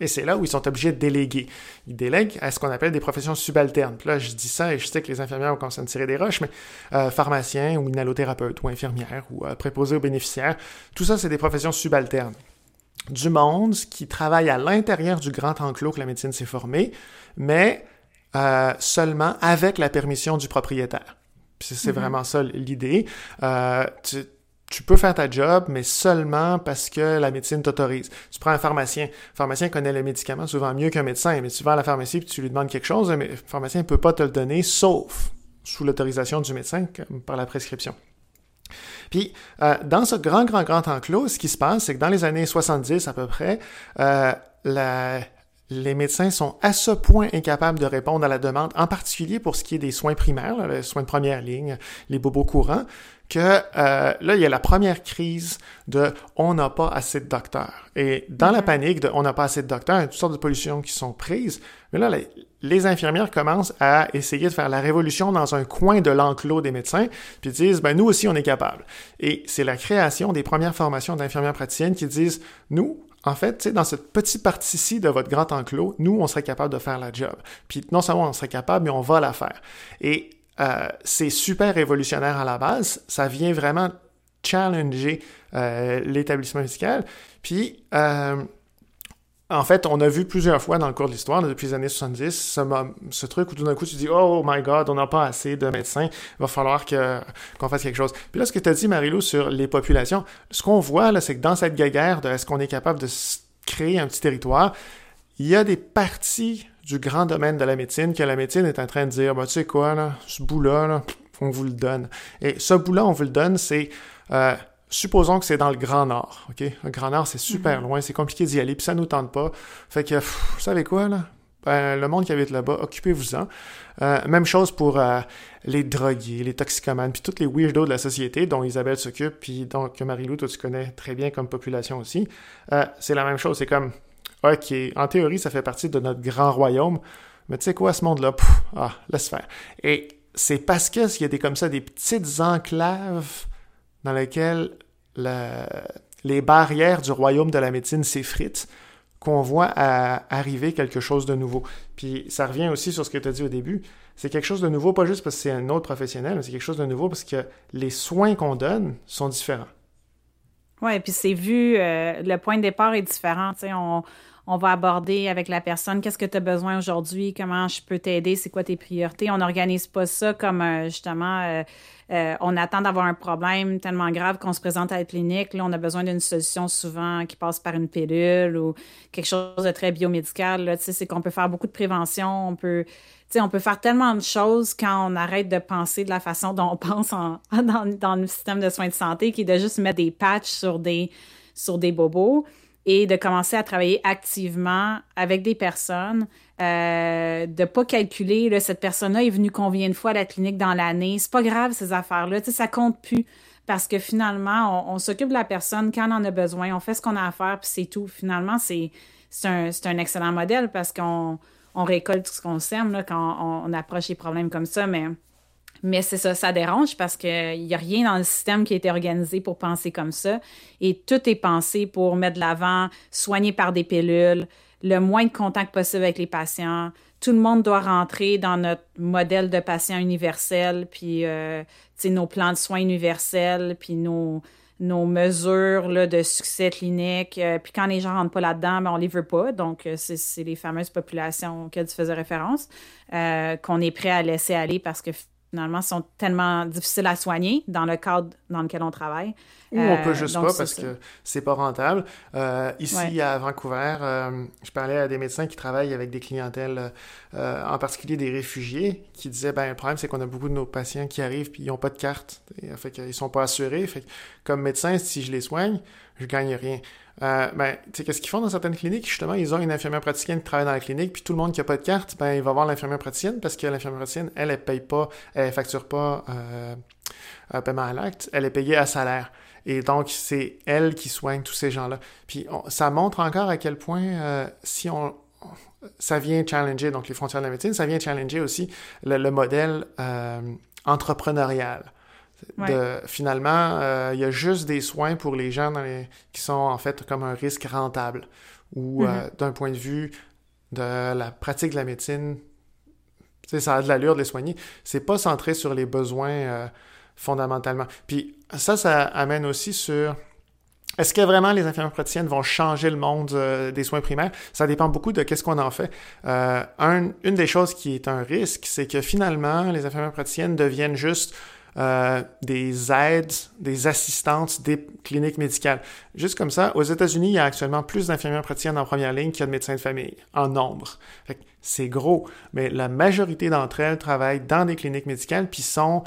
Et c'est là où ils sont obligés de déléguer. Ils délèguent à ce qu'on appelle des professions subalternes. Puis là, je dis ça et je sais que les infirmières vont me tirer des roches, mais euh, pharmacien ou inhalothérapeute ou infirmière ou euh, préposé aux bénéficiaires, tout ça, c'est des professions subalternes. Du monde qui travaille à l'intérieur du grand enclos que la médecine s'est formée, mais euh, seulement avec la permission du propriétaire. C'est mm-hmm. vraiment ça l'idée. Euh, tu peux faire ta job, mais seulement parce que la médecine t'autorise. Tu prends un pharmacien. Le pharmacien connaît les médicaments souvent mieux qu'un médecin, mais tu vas à la pharmacie et tu lui demandes quelque chose, mais le pharmacien ne peut pas te le donner, sauf sous l'autorisation du médecin, comme par la prescription. Puis, euh, dans ce grand, grand, grand enclos, ce qui se passe, c'est que dans les années 70 à peu près, euh, la, les médecins sont à ce point incapables de répondre à la demande, en particulier pour ce qui est des soins primaires, les soins de première ligne, les bobos courants, que euh, là, il y a la première crise de on n'a pas assez de docteurs. Et dans la mm-hmm. panique de on n'a pas assez de docteurs, il y a toutes sortes de pollutions qui sont prises. Mais là, les, infirmières commencent à essayer de faire la révolution dans un coin de l'enclos des médecins, puis disent, ben nous aussi, on est capable. Et c'est la création des premières formations d'infirmières praticiennes qui disent, nous, en fait, dans cette petite partie-ci de votre grand enclos, nous, on serait capable de faire la job. Puis non seulement on serait capable, mais on va la faire. Et euh, c'est super révolutionnaire à la base. Ça vient vraiment challenger euh, l'établissement médical. Puis, euh, en fait, on a vu plusieurs fois dans le cours de l'histoire, depuis les années 70, ce, ce truc où tout d'un coup tu dis Oh my God, on n'a pas assez de médecins, il va falloir qu'on fasse quelque chose. Puis là, ce que tu as dit, Marilou, sur les populations, ce qu'on voit, là, c'est que dans cette guerre de est-ce qu'on est capable de créer un petit territoire, il y a des parties du grand domaine de la médecine que la médecine est en train de dire, bah, tu sais quoi, là, ce bout-là, on vous le donne. Et ce bout-là, on vous le donne, c'est, euh, supposons que c'est dans le Grand Nord, OK? Le Grand Nord, c'est super mhm. loin, c'est compliqué d'y aller, puis ça nous tente pas. Fait que, vous savez quoi, là? Ben, le monde qui habite là-bas, occupez-vous-en. Euh, même chose pour euh, les drogués, les toxicomanes, puis toutes les weirdos de la société dont Isabelle s'occupe, puis donc Marie-Lou, toi tu connais très bien comme population aussi. c'est la même chose, c'est comme OK, en théorie, ça fait partie de notre grand royaume, mais tu sais quoi, ce monde-là, ah, laisse faire. Et c'est parce qu'il y a des comme ça, des petites enclaves dans lesquelles les barrières du royaume de la médecine s'effritent qu'on voit arriver quelque chose de nouveau. Puis ça revient aussi sur ce que tu as dit au début. C'est quelque chose de nouveau, pas juste parce que c'est un autre professionnel, mais c'est quelque chose de nouveau parce que les soins qu'on donne sont différents. Oui, puis c'est vu, euh, le point de départ est différent. On, on va aborder avec la personne qu'est-ce que tu as besoin aujourd'hui, comment je peux t'aider, c'est quoi tes priorités? On n'organise pas ça comme euh, justement euh, euh, on attend d'avoir un problème tellement grave qu'on se présente à la clinique. Là, on a besoin d'une solution souvent qui passe par une pilule ou quelque chose de très biomédical. C'est qu'on peut faire beaucoup de prévention, on peut on peut faire tellement de choses quand on arrête de penser de la façon dont on pense dans, dans, le système de soins de santé, qui est de juste mettre des patchs sur des, sur des bobos et de commencer à travailler activement avec des personnes, euh, de pas calculer là, cette personne-là est venue combien de fois à la clinique dans l'année. C'est pas grave ces affaires-là, tu sais, compte plus parce que finalement on, s'occupe de la personne quand on en a besoin, on fait ce qu'on a à faire puis c'est tout. Finalement c'est c'est un, un, excellent modèle parce qu'on on récolte ce qu'on sème là, quand on, on approche les problèmes comme ça, mais mais c'est ça, ça dérange parce qu'il n'y a rien dans le système qui a été organisé pour penser comme ça. Et tout est pensé pour mettre de l'avant, soigner par des pilules, le moins de contact possible avec les patients. Tout le monde doit rentrer dans notre modèle de patient universel, puis euh, nos plans de soins universels, puis nos, nos mesures là, de succès clinique. Euh, puis quand les gens rentrent pas là-dedans, ben, on les veut pas. Donc, euh, c'est les fameuses populations auxquelles tu faisais référence, qu'on est prêt à laisser aller parce que finalement, sont tellement difficiles à soigner dans le cadre dans lequel on travaille. Ou on peut euh, juste pas parce que c'est pas rentable. Euh, ici, à Vancouver, euh, je parlais à des médecins qui travaillent avec des clientèles, en particulier des réfugiés, qui disaient, ben, le problème, c'est qu'on a beaucoup de nos patients qui arrivent puis ils n'ont pas de carte. Et, fait qu'ils sont pas assurés. Fait comme médecin, si je les soigne, je gagne rien. Euh, ben, tu sais, qu'est-ce qu'ils font dans certaines cliniques? Justement, ils ont une infirmière praticienne qui travaille dans la clinique, puis tout le monde qui n'a pas de carte, ben, il va voir l'infirmière praticienne parce que l'infirmière praticienne, elle, elle paye pas, elle facture pas euh, un paiement à l'acte, elle est payée à salaire. Et donc, c'est elle qui soigne tous ces gens-là. Puis, ça montre encore à quel point, euh, si on, ça vient challenger donc les frontières de la médecine, ça vient challenger aussi le, le modèle euh, De, finalement, euh, il y a juste des soins pour les gens qui sont en fait comme un risque rentable ou mm-hmm. d'un point de vue de la pratique de la médecine, ça a de l'allure de les soigner. C'est pas centré sur les besoins fondamentalement. Puis ça, ça amène aussi sur est-ce que vraiment les infirmières praticiennes vont changer le monde euh, des soins primaires? Ça dépend beaucoup de qu'est-ce qu'on en fait. Euh, une des choses qui est un risque, c'est que finalement, les infirmières praticiennes deviennent juste euh, des aides, des assistantes des cliniques médicales. Juste comme ça, aux États-Unis, il y a actuellement plus d'infirmières praticiennes en première ligne qu'il y a de médecins de famille, en nombre. C'est gros, mais la majorité d'entre elles travaillent dans des cliniques médicales puis sont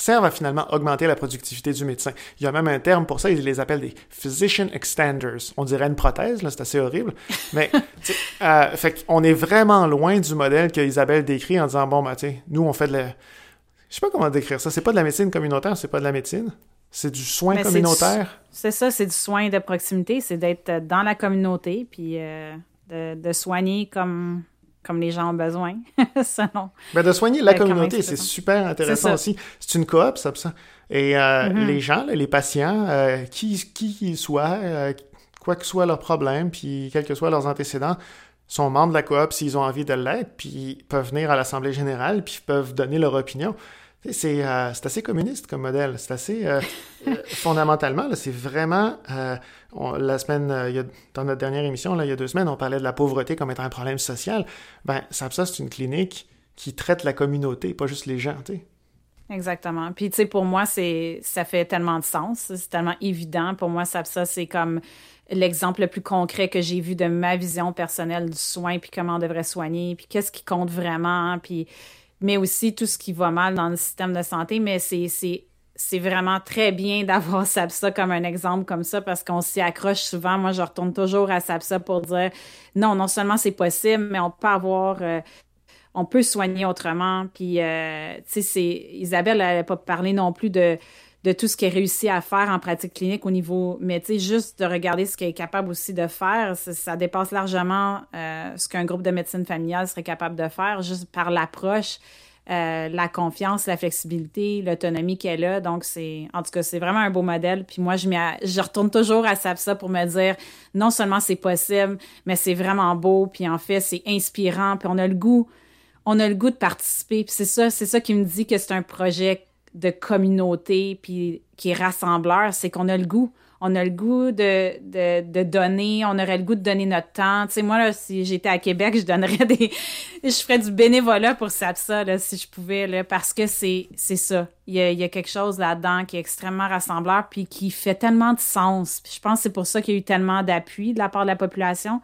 servent à finalement augmenter la productivité du médecin. Il y a même un terme pour ça, ils les appellent des physician extenders. On dirait une prothèse, là, c'est assez horrible. Mais, euh, fait on est vraiment loin du modèle que Isabelle décrit en disant, bon, ben, tu nous, on fait de la... Je sais pas comment décrire ça. C'est pas de la médecine communautaire, c'est pas de la médecine. C'est du soin communautaire? C'est ça, c'est du soin de proximité. C'est d'être dans la communauté, puis euh, de, de, soigner comme comme les gens ont besoin. Ben, de soigner la communauté, c'est super intéressant aussi. C'est une coop, ça. ça. Et euh, mm-hmm. les gens, les patients, euh, qui qu'ils soient, euh, quoi que soit leur problème, puis quels que soient leurs antécédents, sont membres de la coop s'ils ont envie de l'être, puis peuvent venir à l'Assemblée générale, puis peuvent donner leur opinion. Euh, c'est assez communiste comme modèle. C'est assez euh, euh, fondamentalement, c'est vraiment la semaine, dans notre dernière émission, là, il y a deux semaines, on parlait de la pauvreté comme étant un problème social. Ben, ça, c'est une clinique qui traite la communauté, pas juste les gens. Exactement. Puis, tu sais, pour moi, c'est ça fait tellement de sens. C'est tellement évident. Pour moi, ça, ça c'est comme l'exemple le plus concret que j'ai vu de ma vision personnelle du soin, puis comment on devrait soigner, puis qu'est-ce qui compte vraiment, puis mais aussi tout ce qui va mal dans le système de santé. Mais c'est, c'est, vraiment très bien d'avoir SAPSA comme un exemple comme ça parce qu'on s'y accroche souvent. Moi, je retourne toujours à SAPSA pour dire non, non seulement c'est possible, mais on peut avoir. Euh, on peut soigner autrement. Puis, euh, tu sais, Isabelle n'avait pas parlé non plus de de tout ce qu'elle réussit à faire en pratique clinique au niveau, mais tu sais, juste de regarder ce qu'elle est capable aussi de faire, ça, dépasse largement euh, ce qu'un groupe de médecine familiale serait capable de faire, juste par l'approche, euh, la confiance, la flexibilité, l'autonomie qu'elle a. Donc, c'est, en tout cas, c'est vraiment un beau modèle. Puis moi, je, je retourne toujours à SAPSA pour me dire, non seulement c'est possible, mais c'est vraiment beau. Puis en fait, c'est inspirant. Puis on a le goût, on a le goût de participer. C'est ça, c'est ça qui me dit que c'est un projet de communauté puis qui est rassembleur, c'est qu'on a le goût. On a le goût de, donner, on aurait le goût de donner notre temps. Tu sais, moi, là, si j'étais à Québec, je donnerais des... je ferais du bénévolat pour ça, là, si je pouvais, parce que c'est, c'est ça. Il y, a, il y a quelque chose là-dedans qui est extrêmement rassembleur puis qui fait tellement de sens. Je pense que c'est pour ça qu'il y a eu tellement d'appui de la part de la population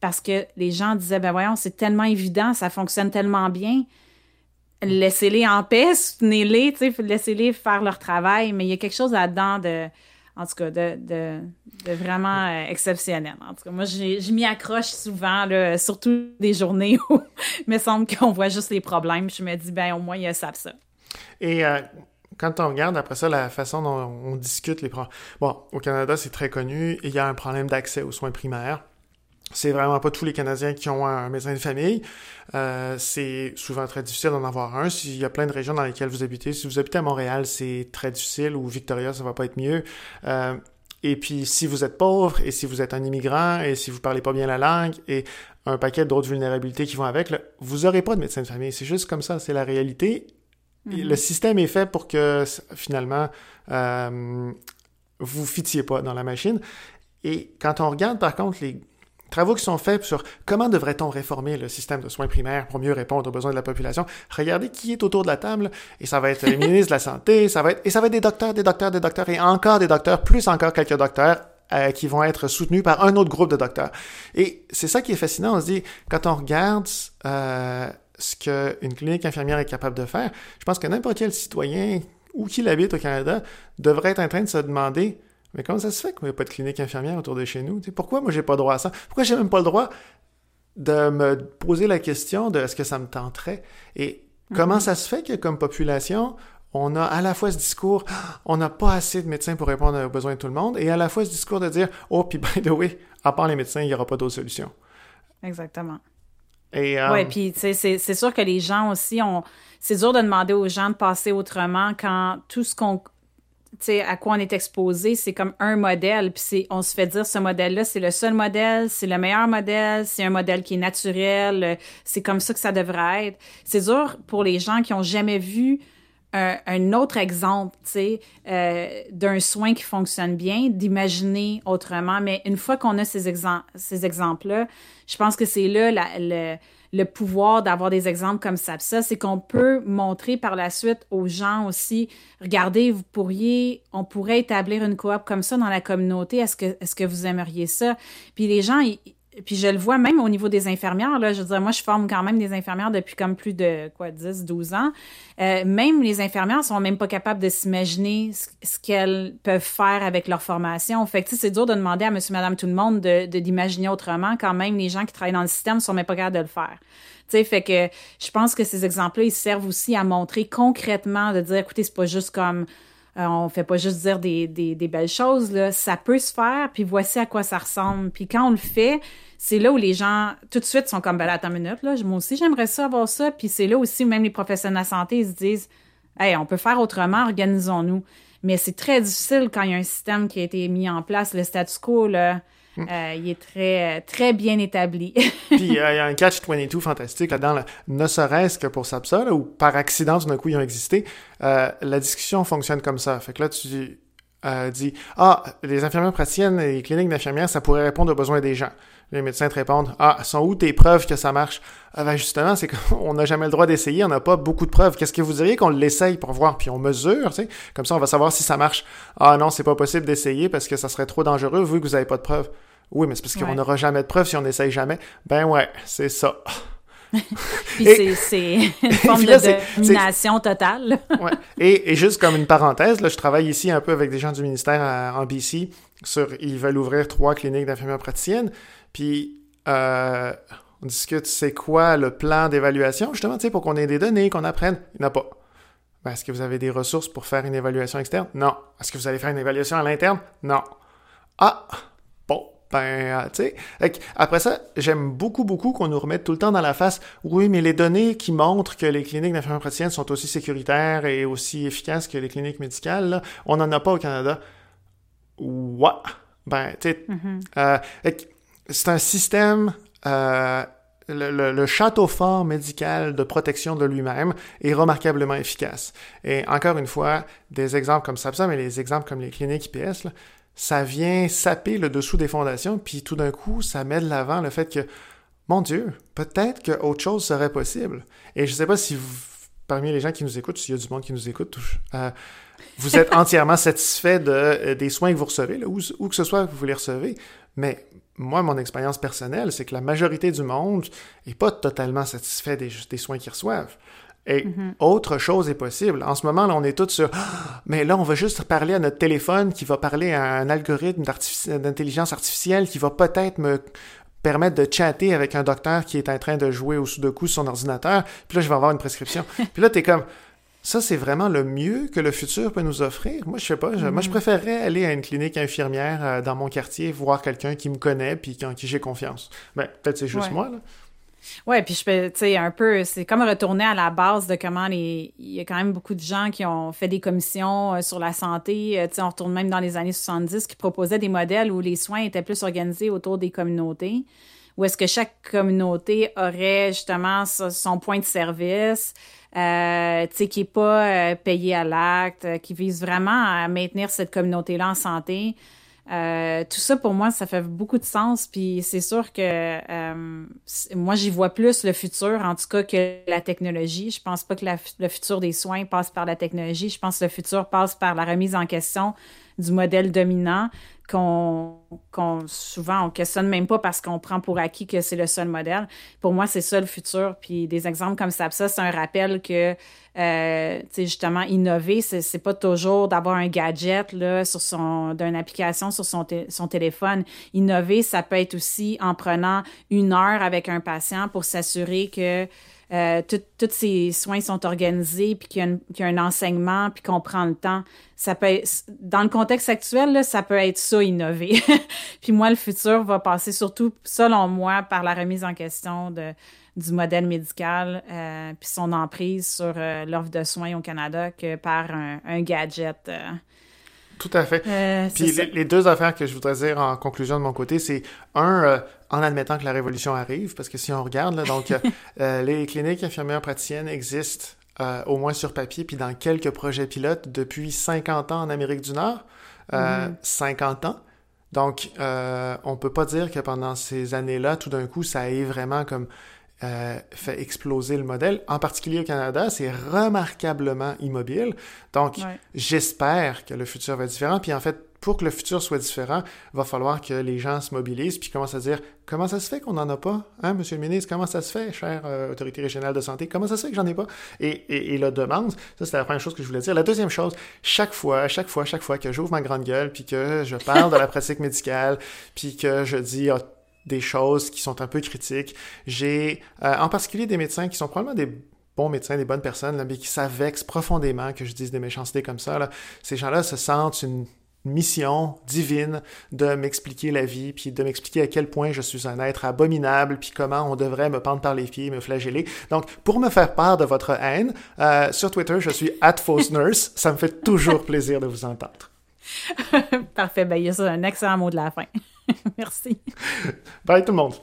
parce que les gens disaient, ben voyons, c'est tellement évident, ça fonctionne tellement bien laissez-les en paix, soutenez-les, laissez-les faire leur travail, mais il y a quelque chose là-dedans de, en tout cas, de, de, vraiment euh, exceptionnel. En tout cas, moi, je m'y accroche souvent, là, surtout des journées où il me semble qu'on voit juste les problèmes. Je me dis, ben au moins, il y a ça, ça. Et euh, quand on regarde après ça la façon dont on discute les problèmes. Bon, au Canada, c'est très connu, il y a un problème d'accès aux soins primaires. C'est vraiment pas tous les Canadiens qui ont un médecin de famille. Euh, c'est souvent très difficile d'en avoir un. S'il y a plein de régions dans lesquelles vous habitez, si vous habitez à Montréal, c'est très difficile, ou Victoria, ça va pas être mieux. Euh, et puis, si vous êtes pauvre, et si vous êtes un immigrant, et si vous parlez pas bien la langue, et un paquet d'autres vulnérabilités qui vont avec, vous aurez pas de médecin de famille. C'est juste comme ça, c'est la réalité. Mm-hmm. Le système est fait pour que, finalement, euh, vous fitiez pas dans la machine. Et quand on regarde, par contre, les Travaux qui sont faits sur comment devrait-on réformer le système de soins primaires pour mieux répondre aux besoins de la population. Regardez qui est autour de la table, et ça va être les ministres de la Santé, ça va être, et ça va être des docteurs, des docteurs, des docteurs, et encore des docteurs, plus encore quelques docteurs euh, qui vont être soutenus par un autre groupe de docteurs. Et c'est ça qui est fascinant. On se dit, quand on regarde euh, ce qu'une clinique infirmière est capable de faire, je pense que n'importe quel citoyen, où qu'il habite au Canada, devrait être en train de se demander mais comment ça se fait qu'il n'y a pas de clinique infirmière autour de chez nous? pourquoi moi j'ai pas droit à ça? Pourquoi j'ai même pas le droit de me poser la question de est-ce que ça me tenterait? Et comment mm-hmm. ça se fait que comme population, on a à la fois ce discours, on n'a pas assez de médecins pour répondre aux besoins de tout le monde, et à la fois ce discours de dire, oh, puis by the way, à part les médecins, il n'y aura pas d'autre solution. Exactement. Et, euh, Oui, puis c'est sûr que les gens aussi ont. C'est dur de demander aux gens de passer autrement quand tout ce qu'on. À quoi on est exposé, c'est comme un modèle, puis on se fait dire ce modèle-là, c'est le seul modèle, c'est le meilleur modèle, c'est un modèle qui est naturel, c'est comme ça que ça devrait être. C'est dur pour les gens qui ont jamais vu un, autre exemple, euh, d'un soin qui fonctionne bien, d'imaginer autrement. Mais une fois qu'on a ces, ces exemples-là, je pense que c'est là le, le, pouvoir d'avoir des exemples comme ça. Ça, c'est qu'on peut montrer par la suite aux gens aussi, regardez, vous pourriez, on pourrait établir une coop comme ça dans la communauté. Est-ce que, est-ce que vous aimeriez ça? Puis les gens, ils, puis je le vois même au niveau des infirmières, là, je veux dire, moi, je forme quand même des infirmières depuis comme plus de, quoi, 10, 12 ans. Euh, même les infirmières sont même pas capables de s'imaginer ce, qu'elles peuvent faire avec leur formation. Fait que, c'est dur de demander à monsieur, madame, tout le monde de, d'imaginer autrement quand même les gens qui travaillent dans le système sont même pas capables de le faire. Tu sais, fait que je pense que ces exemples-là, ils servent aussi à montrer concrètement, de dire, écoutez, c'est pas juste comme euh, on fait pas juste dire des, belles choses, là. ça peut se faire, puis voici à quoi ça ressemble. Puis quand on le fait, c'est là où les gens, tout de suite, sont comme, ben attends une minute, là, moi aussi, j'aimerais ça avoir ça. Puis c'est là aussi où même les professionnels de la santé, ils se disent, hey, on peut faire autrement, organisons-nous. Mais c'est très difficile quand il y a un système qui a été mis en place, le status quo, là. Mm. Euh, il est très, très bien établi. Puis euh, il y a un catch-22 fantastique là-dedans, ne serait-ce que pour SAPSA, ou par accident, d'un coup, ils ont existé. Euh, la discussion fonctionne comme ça. Fait que là, tu dis Ah, les infirmières praticiennes et les cliniques d'infirmières, ça pourrait répondre aux besoins des gens. Les médecins te répondent Ah, sont où tes preuves que ça marche ah, ben justement, c'est qu'on n'a jamais le droit d'essayer, on n'a pas beaucoup de preuves. Qu'est-ce que vous diriez qu'on l'essaye pour voir, puis on mesure, tu sais? Comme ça, on va savoir si ça marche. Ah non, c'est pas possible d'essayer parce que ça serait trop dangereux vu que vous n'avez pas de preuves. Oui, mais c'est parce qu'on n'aura jamais de preuves si on n'essaye jamais. Ben ouais, c'est ça. Puis c'est une forme de domination totale. ouais. et, et, juste comme une parenthèse, là, je travaille ici un peu avec des gens du ministère en BC sur ils veulent ouvrir trois cliniques d'infirmières praticiennes. Puis euh, on discute c'est quoi le plan d'évaluation, justement, tu sais, pour qu'on ait des données, qu'on apprenne? Il n'y en a pas. Ben, est-ce que vous avez des ressources pour faire une évaluation externe? Non. Est-ce que vous allez faire une évaluation à l'interne? Non. Ah! ben, tu sais. Après ça, j'aime beaucoup, beaucoup qu'on nous remette tout le temps dans la face. Oui, mais les données qui montrent que les cliniques d'infirmières praticiennes sont aussi sécuritaires et aussi efficaces que les cliniques médicales, là, on n'en a pas au Canada. Ouais. Ben, tu sais. Mm-hmm. Euh, c'est un système. Euh, le, le, château fort médical de protection de lui-même est remarquablement efficace. Et encore une fois, des exemples comme ça, mais les exemples comme les cliniques IPS, là, ça vient saper le dessous des fondations, puis tout d'un coup, ça met de l'avant le fait que, mon Dieu, peut-être qu'autre chose serait possible. Et je ne sais pas si parmi les gens qui nous écoutent, s'il y a du monde qui nous écoute, euh, vous êtes entièrement satisfait de, euh, des soins que vous recevez, là, où, que ce soit que vous les recevez. Mais moi, mon expérience personnelle, c'est que la majorité du monde n'est pas totalement satisfait des, des soins qu'ils reçoivent. Et mm-hmm. autre chose est possible. En ce moment, là, on est tous sur ah, mais là, on va juste parler à notre téléphone qui va parler à un algorithme d'intelligence artificielle qui va peut-être me permettre de chatter avec un docteur qui est en train de jouer au sudoku sur son ordinateur. Puis là, je vais avoir une prescription. Puis là, t'es comme ça, c'est vraiment le mieux que le futur peut nous offrir. Moi, je sais pas. Moi, je mm-hmm. préférerais aller à une clinique infirmière euh, dans mon quartier, voir quelqu'un qui me connaît puis en qui j'ai confiance. Ben, peut-être c'est juste moi, là. Ouais, puis je peux, tu sais, un peu, c'est comme retourner à la base de comment les. Il y a quand même beaucoup de gens qui ont fait des commissions euh, sur la santé. Euh, tu sais, on retourne même dans les années 70 qui proposaient des modèles où les soins étaient plus organisés autour des communautés. Où est-ce que chaque communauté aurait justement son point de service, euh, tu sais, qui n'est pas payé à l'acte, qui vise vraiment à maintenir cette communauté-là en santé. Euh, tout ça, pour moi, ça fait beaucoup de sens. Puis c'est sûr que euh, moi, j'y vois plus le futur, en tout cas, que la technologie. Je pense pas que le futur des soins passe par la technologie. Je pense que le futur passe par la remise en question du modèle dominant qu'on souvent on questionne même pas parce qu'on prend pour acquis que c'est le seul modèle. Pour moi, c'est ça le futur. Puis des exemples comme ça, ça c'est un rappel que euh, justement innover, c'est pas toujours d'avoir un gadget là sur son d'une application sur son téléphone. Innover, ça peut être aussi en prenant une heure avec un patient pour s'assurer que euh, tous ces soins sont organisés, puis qu'il y, a un enseignement, puis qu'on prend le temps. Ça peut dans le contexte actuel, là, ça peut être ça, innover. puis moi, le futur va passer surtout, selon moi, par la remise en question de, du modèle médical puis son emprise sur l'offre de soins au Canada que par un, gadget. Tout à fait. Puis les, deux affaires que je voudrais dire en conclusion de mon côté, c'est un, en admettant que la révolution arrive, parce que si on regarde, là, donc les cliniques infirmières praticiennes existent au moins sur papier, puis dans quelques projets pilotes depuis 50 ans en Amérique du Nord. 50 mm-hmm. ans. Donc, euh, on peut pas dire que pendant ces années-là, tout d'un coup, ça ait vraiment comme euh, fait exploser le modèle. En particulier au Canada, c'est remarquablement immobile. Donc, j'espère que le futur va être différent. Puis en fait, pour que le futur soit différent, il va falloir que les gens se mobilisent puis commencent à dire comment ça se fait qu'on n'en a pas, hein, Monsieur le ministre, comment ça se fait, chère euh, autorité régionale de santé, comment ça se fait que j'en ai pas? Et, et, la demande, ça c'est la première chose que je voulais dire. La deuxième chose, chaque fois, chaque fois, chaque fois que j'ouvre ma grande gueule puis que je parle de la pratique médicale puis que je dis ah, des choses qui sont un peu critiques, j'ai euh, en particulier des médecins qui sont probablement des bons médecins, des bonnes personnes, mais qui s'avexent profondément que je dise des méchancetés comme ça. Ces gens-là se sentent une mission divine de m'expliquer la vie, puis de m'expliquer à quel point je suis un être abominable, puis comment on devrait me pendre par les pieds, me flageller. Donc, pour me faire part de votre haine, euh, sur Twitter, je suis @fausse_nurse. Ça me fait toujours plaisir de vous entendre. Parfait. Ben, il y a un excellent mot de la fin. Merci. Bye tout le monde.